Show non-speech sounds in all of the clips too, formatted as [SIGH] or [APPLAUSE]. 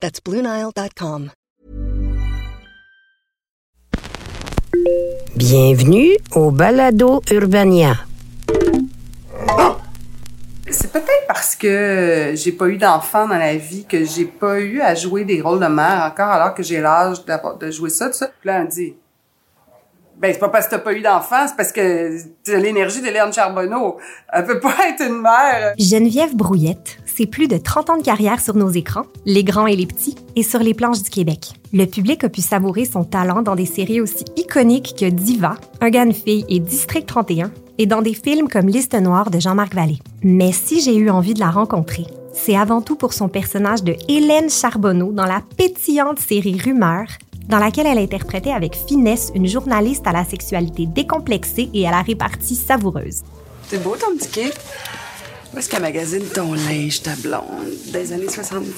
That's BlueNile.com. Bienvenue au Balado Urbania. C'est peut-être parce que j'ai pas eu d'enfant dans la vie que j'ai pas eu à jouer des rôles de mère encore alors que j'ai l'âge de jouer ça, tout ça. Puis là, on me dit, ben, c'est pas parce que t'as pas eu d'enfant, c'est parce que l'énergie d'Hélène Charbonneau. Elle peut pas être une mère. Geneviève Brouillette, c'est plus de 30 ans de carrière sur nos écrans, les grands et les petits, et sur les planches du Québec. Le public a pu savourer son talent dans des séries aussi iconiques que Diva, Un gars, fille et District 31, et dans des films comme Liste noire de Jean-Marc Vallée. Mais si j'ai eu envie de la rencontrer, c'est avant tout pour son personnage de Hélène Charbonneau dans la pétillante série Rumeur, dans laquelle elle interprétait avec finesse une journaliste à la sexualité décomplexée et à la répartie savoureuse. C'est beau ton petit kit. Où est-ce qu'elle magasine ton linge, ta blonde, des années 70?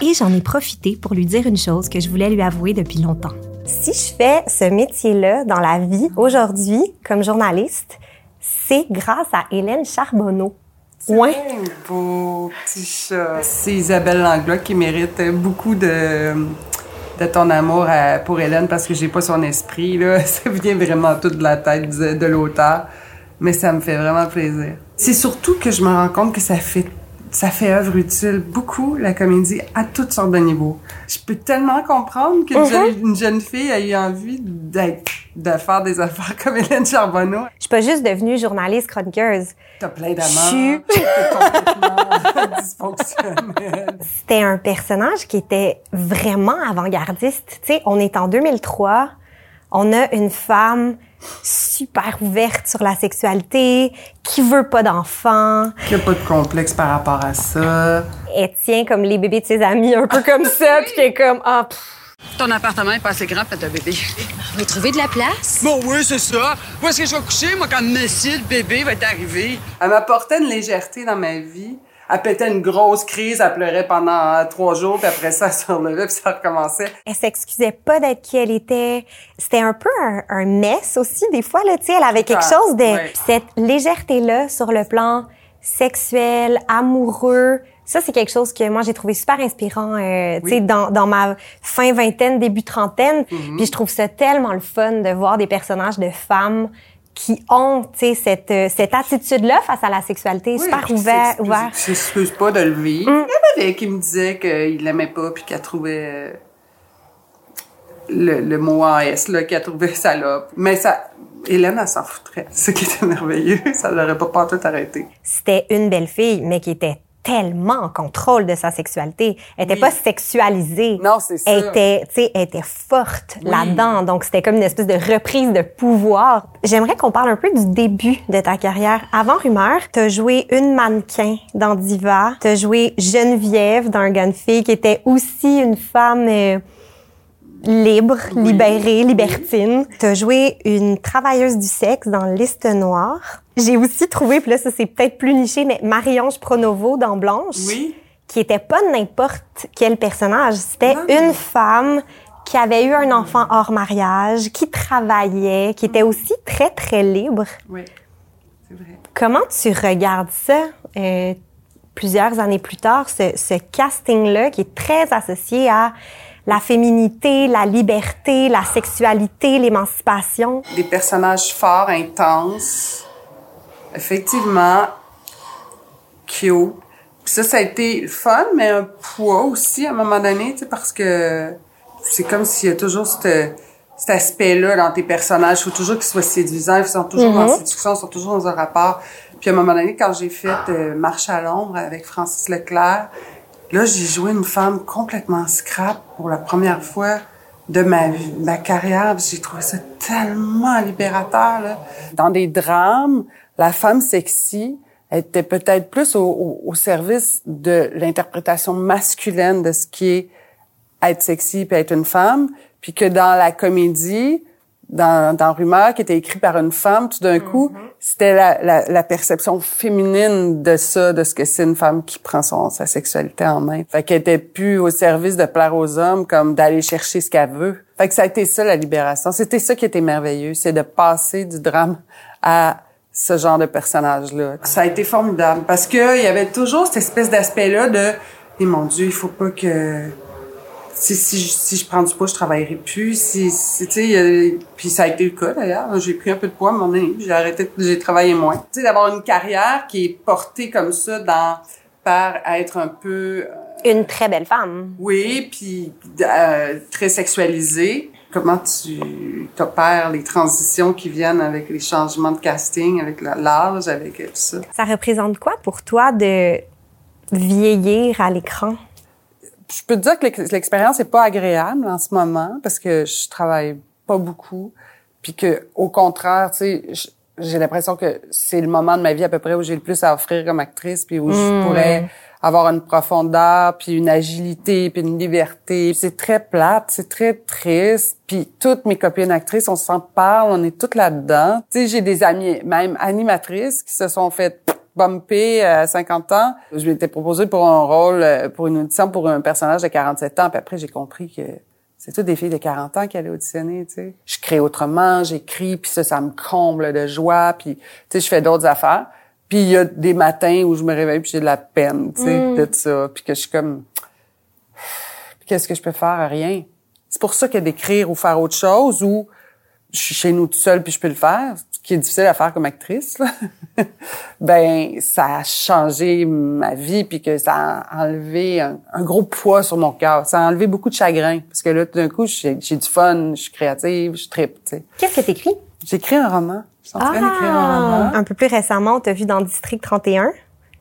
[LAUGHS] Et j'en ai profité pour lui dire une chose que je voulais lui avouer depuis longtemps. Si je fais ce métier-là dans la vie aujourd'hui comme journaliste, c'est grâce à Hélène Charbonneau. Ouais. Un beau petit chat. C'est Isabelle Langlois qui mérite beaucoup de, de ton amour à- pour Hélène parce que j'ai pas son esprit. Là. [LAUGHS] Ça vient vraiment tout de la tête de, de l'auteur. Mais ça me fait vraiment plaisir. C'est surtout que je me rends compte que ça fait ça fait œuvre utile beaucoup, la comédie, à toutes sortes de niveaux. Je peux tellement comprendre qu'une jeune, une jeune fille ait eu envie d'être, de faire des affaires comme Hélène Charbonneau. Je suis pas juste devenue journaliste chroniqueuse. T'as plein d'amants. Complètement [LAUGHS] dysfonctionnelle. C'était un personnage qui était vraiment avant-gardiste. Tu sais, on est en 2003, on a une femme super ouverte sur la sexualité, qui veut pas d'enfants, n'y a pas de complexe par rapport à ça. elle tient comme les bébés de ses amis, un peu comme ça, puis qui est comme ah pff, Ton appartement est pas assez grand pour ta bébé. On va trouver de la place. Bon, oui, c'est ça. Où est-ce que je vais coucher, moi, quand Messi, le bébé, va être arrivé? Elle m'apportait une légèreté dans ma vie. Elle pétait une grosse crise, elle pleurait pendant trois jours, puis après ça, elle se relevait, puis ça recommençait. elle s'excusait pas d'être qui elle était. C'était un peu un, un mess aussi des fois là, tu sais, elle avait quelque Ah, chose de cette légèreté là sur le plan sexuel, amoureux. Ça c'est quelque chose que moi j'ai trouvé super inspirant euh, tu sais dans dans ma fin vingtaine, début trentaine, Mm-hmm. puis je trouve ça tellement le fun de voir des personnages de femmes qui ont, tu sais, cette, euh, cette attitude-là face à la sexualité, Oui, super puis ouvert. Je s'excuse pas de le vivre. Mm. Il y en avait qui me disaient qu'il l'aimait pas, puis qu'elle trouvait euh, le, le mot en S, là, qu'elle trouvait salope. Mais ça, Hélène, elle s'en foutrait. Ce qui était merveilleux. [LAUGHS] Ça l'aurait pas pas tout arrêté. c'était une belle fille, mais qui était tellement en contrôle de sa sexualité. Elle était Oui. pas sexualisée. Non, c'est ça. Elle était, tu sais, elle était forte Oui. là-dedans. Donc, c'était comme une espèce de reprise de pouvoir. J'aimerais qu'on parle un peu du début de ta carrière. Avant Rumeur, t'as joué une mannequin dans Diva. T'as joué Geneviève dans Un fille qui était aussi une femme euh, libre, libérée, libertine. T'as joué une travailleuse du sexe dans Liste noire. J'ai aussi trouvé, puis là, ça c'est peut-être plus niché, mais Marie-Ange Pronovo dans Blanche. Oui. Qui était pas n'importe quel personnage. C'était une femme qui avait eu un enfant hors mariage, qui travaillait, qui était aussi très, très libre. Oui, c'est vrai. Comment tu regardes ça euh, plusieurs années plus tard, ce, ce casting-là qui est très associé à la féminité, la liberté, la sexualité, l'émancipation? Des personnages forts, intenses, effectivement, cute, Puis ça, ça a été fun, mais un poids aussi à un moment donné, tu sais, parce que c'est comme s'il y a toujours cette, cet aspect-là dans tes personnages. Il faut toujours qu'ils soient séduisants, ils sont toujours en séduction, ils sont toujours dans un rapport. Puis à un moment donné, quand j'ai fait euh, Marche à l'ombre avec Francis Leclerc, là, j'ai joué une femme complètement scrap pour la première fois de ma, ma carrière. J'ai trouvé ça tellement libérateur. Là. Dans des drames, la femme sexy était peut-être plus au, service de l'interprétation masculine de ce qui est être sexy puis être une femme, puis que dans la comédie, dans, dans Rumeur, qui était écrit par une femme, tout d'un coup, c'était la, la, perception féminine de ça, de ce que c'est une femme qui prend son, sa sexualité en main. Fait qu'elle était plus au service de plaire aux hommes, comme d'aller chercher ce qu'elle veut. Fait que ça a été ça, la libération. C'était ça qui était merveilleux, c'est de passer du drame à ce genre de personnage-là. Ça a été formidable, parce que il y avait toujours cette espèce d'aspect-là de « Eh mon Dieu, il faut pas que... » si, si, je- si je prends du poids, je travaillerai plus. Si, si, tu sais, euh, puis ça a été le cas d'ailleurs. J'ai pris un peu de poids à un moment donné, j'ai arrêté, j'ai travaillé moins. Tu sais, d'avoir une carrière qui est portée comme ça dans par être un peu, euh, Une très belle femme. oui, puis euh, très sexualisée. Comment tu t'opères les transitions qui viennent avec les changements de casting, avec l'âge, avec tout ça? Ça représente quoi pour toi de vieillir à l'écran? Je peux te dire que l'ex- l'expérience est pas agréable en ce moment parce que je travaille pas beaucoup. Puis que au contraire tu sais j'ai l'impression que c'est le moment de ma vie à peu près où j'ai le plus à offrir comme actrice puis où je pourrais avoir une profondeur puis une agilité puis une liberté. C'est très plate c'est très triste. Puis toutes mes copines actrices on s'en parle on est toutes là-dedans. Tu sais j'ai des amies même animatrices qui se sont fait bumpé à 50 ans. Je m'étais proposée pour un rôle, euh, pour une audition pour un personnage de 47 ans. Puis après, j'ai compris que c'est toutes des filles de 40 ans qui allaient auditionner, tu sais. Je crée autrement, j'écris, puis ça, ça me comble de joie. Puis, tu sais, je fais d'autres affaires. Puis il y a des matins où je me réveille puis j'ai de la peine, tu sais, de ça. Puis que je suis comme... [SIGHS] Qu'est-ce que je peux faire? Rien? C'est pour ça que d'écrire ou faire autre chose ou je suis chez nous tout seul puis je peux le faire, ce qui est difficile à faire comme actrice, là. [LAUGHS] ben ça a changé ma vie puis que ça a enlevé un, un gros poids sur mon cœur. Ça a enlevé beaucoup de chagrin parce que là tout d'un coup j'ai du fun, je suis créative, je tripe. Qu'est-ce que t'écris? J'écris un roman. Je suis en train d'écrire un roman. Un peu plus récemment, on t'a vu dans District 31.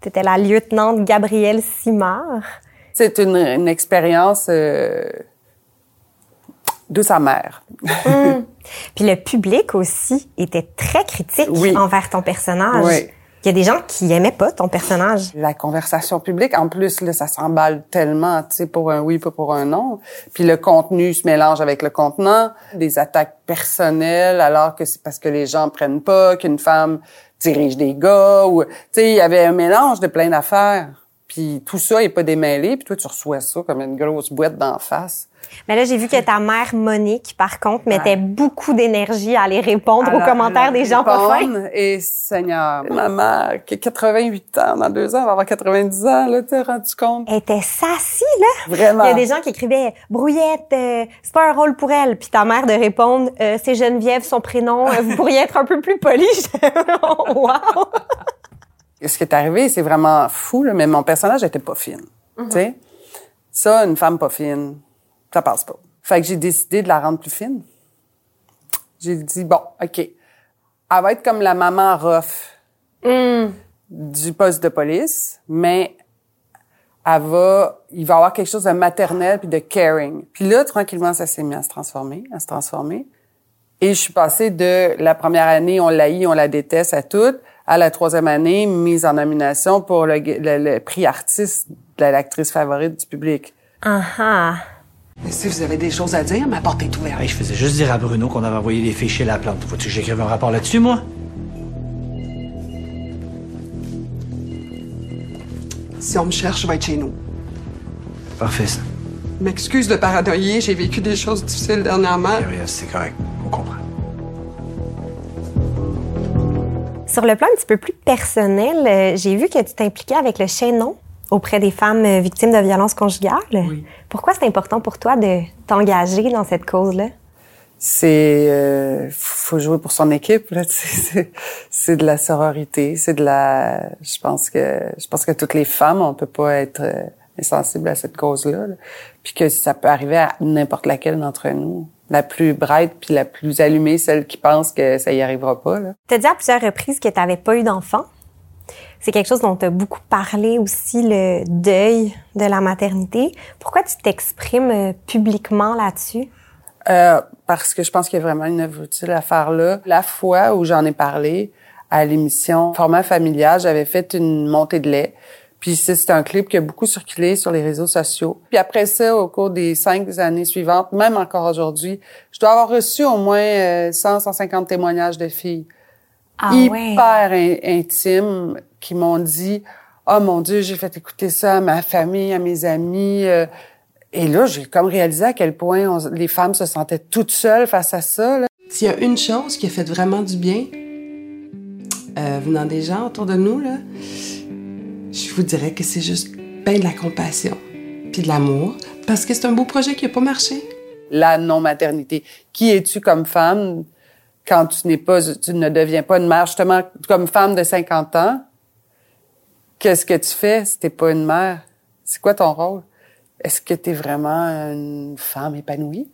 T'étais la lieutenante Gabrielle Simard. C'est une, une expérience euh, douce amère. [LAUGHS] Puis le public aussi était très critique Oui. envers ton personnage. Oui. Il y a des gens qui aimaient pas ton personnage. la conversation publique. En plus, là, ça s'emballe tellement, tu sais, pour un oui, pas pour un non. Puis le contenu se mélange avec le contenant. Des attaques personnelles, alors que c'est parce que les gens prennent pas qu'une femme dirige des gars. ou Tu sais, il y avait un mélange de plein d'affaires. Puis tout ça est pas démêlé. Puis toi, tu reçois ça comme une grosse boîte d'en face. Mais là, j'ai vu que ta mère, Monique, par contre, mettait beaucoup d'énergie à aller répondre aux commentaires des gens pas fins. Et Seigneur, ma mère, qui a 88 ans, dans deux ans, elle va avoir 90 ans, là, t'es rendu compte? Elle était sassy, là. Vraiment. Il y a des gens qui écrivaient Brouillette, euh, c'est pas un rôle pour elle. Puis ta mère de répondre euh, c'est Geneviève, son prénom. euh, vous pourriez être un peu plus poli. [LAUGHS] J'étais, [LAUGHS] wow. Ce qui est arrivé, c'est vraiment fou, là, mais mon personnage était pas fine. Tu sais? Ça, une femme pas fine, ça passe pas. Fait que j'ai décidé de la rendre plus fine. J'ai dit, bon, OK. Elle va être comme la maman rough du poste de police, mais elle va, il va y avoir quelque chose de maternel puis de caring. Puis là, tranquillement, ça s'est mis à se transformer, à se transformer. Et je suis passée de la première année, on l'haït, on la déteste à toutes, à la troisième année, mise en nomination pour le, le- le prix artiste de l'actrice favorite du public. Ah ah. Mais si vous avez des choses à dire, ma porte est ouverte. Hey, je faisais juste dire à Bruno qu'on avait envoyé des fichiers à la plante. Faut-tu que j'écrive un rapport là-dessus, moi? Si on me cherche, je vais être chez nous. Parfait, ça. M'excuse de paranoïer, j'ai vécu des choses difficiles dernièrement. Gabriel, c'est correct. Sur le plan un petit peu plus personnel, euh, j'ai vu que tu t'impliquais avec le chaînon auprès des femmes euh, victimes de violences conjugales. Pourquoi c'est important pour toi de t'engager dans cette cause-là? c'est euh, faut jouer pour son équipe là [LAUGHS] c'est de la sororité c'est de la je pense que je pense que toutes les femmes on peut pas être insensibles à cette cause là, puis que ça peut arriver à n'importe laquelle d'entre nous la plus bright puis la plus allumée celle qui pense que ça y arrivera pas là t'as dit à plusieurs reprises que t'avais pas eu d'enfant c'est quelque chose dont tu as beaucoup parlé aussi, le deuil de la maternité. Pourquoi tu t'exprimes euh, publiquement là-dessus? Euh, parce que je pense qu'il y a vraiment une œuvre utile à faire là. La fois où j'en ai parlé à l'émission Format familial, j'avais fait une montée de lait. Puis c'est un clip qui a beaucoup circulé sur les réseaux sociaux. Puis après ça, au cours des cinq années suivantes, même encore aujourd'hui, je dois avoir reçu au moins 100, euh, 150 témoignages de filles ah, hyper intimes qui m'ont dit « Oh mon Dieu, j'ai fait écouter ça à ma famille, à mes amis. Euh, et là, j'ai comme réalisé à quel point les femmes se sentaient toutes seules face à ça. S'il y a une chose qui a fait vraiment du bien, euh, venant des gens autour de nous, là, je vous dirais que c'est juste ben de la compassion, puis de l'amour, parce que c'est un beau projet qui n'a pas marché. La non-maternité. Qui es-tu comme femme quand tu n'es pas, tu ne deviens pas une mère, justement, comme femme de 50 ans? Qu'est-ce que tu fais si t'es pas une mère? C'est quoi ton rôle? Est-ce que tu vraiment une femme épanouie?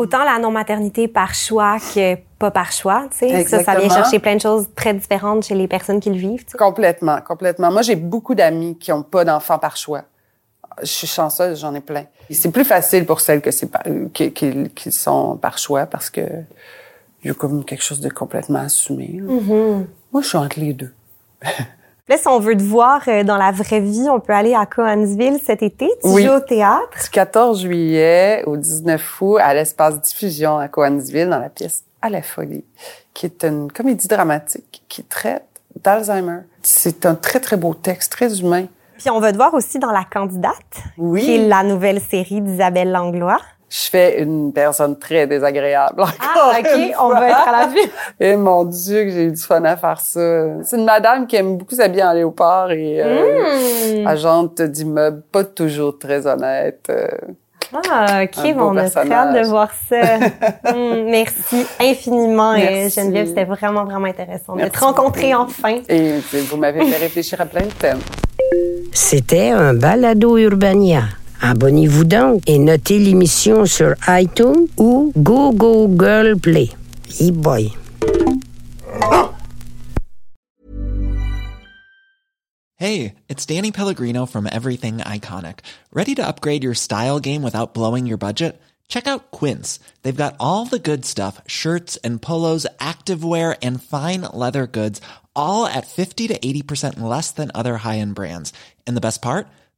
Autant la non-maternité par choix que pas par choix, tu sais. Ça, ça vient chercher plein de choses très différentes chez les personnes qui le vivent. Complètement, complètement. Moi, j'ai beaucoup d'amis qui ont pas d'enfants par choix. Je suis chanceuse, j'en ai plein. C'est plus facile pour celles que c'est qui, qui, sont par choix parce que il y a comme quelque chose de complètement assumé. Mm-hmm. Moi, je suis entre les deux. [LAUGHS] Là, si on veut te voir euh, dans la vraie vie, on peut aller à Coansville cet été. Tu joues au théâtre. Du 14 juillet au 19 août à l'espace diffusion à Coansville dans la pièce À la folie, qui est une comédie dramatique qui traite d'Alzheimer. C'est un très, très beau texte, très humain. Puis on va te voir aussi dans La Candidate, oui. qui est la nouvelle série d'Isabelle Langlois je fais une personne très désagréable. ah, OK, on va être à la vue. [LAUGHS] Et mon Dieu, que j'ai eu du fun à faire ça. C'est une madame qui aime beaucoup s'habiller en léopard et euh, mmh. agente d'immeuble, pas toujours très honnête. Euh, ah, OK, bon, on a très hâte de voir ça. [LAUGHS] Mmh, merci infiniment, euh, merci. Geneviève. C'était vraiment, vraiment intéressant de te rencontrer enfin. Et vous m'avez fait réfléchir à plein de thèmes. C'était un balado urbania Abonnez-vous donc et notez l'émission sur iTunes ou Google Play. E-boy. Hey, it's Danny Pellegrino from Everything Iconic. Ready to upgrade your style game without blowing your budget? Check out Quince. They've got all the good stuff shirts and polos, activewear, and fine leather goods, all at 50 to 80% less than other high end brands. And the best part?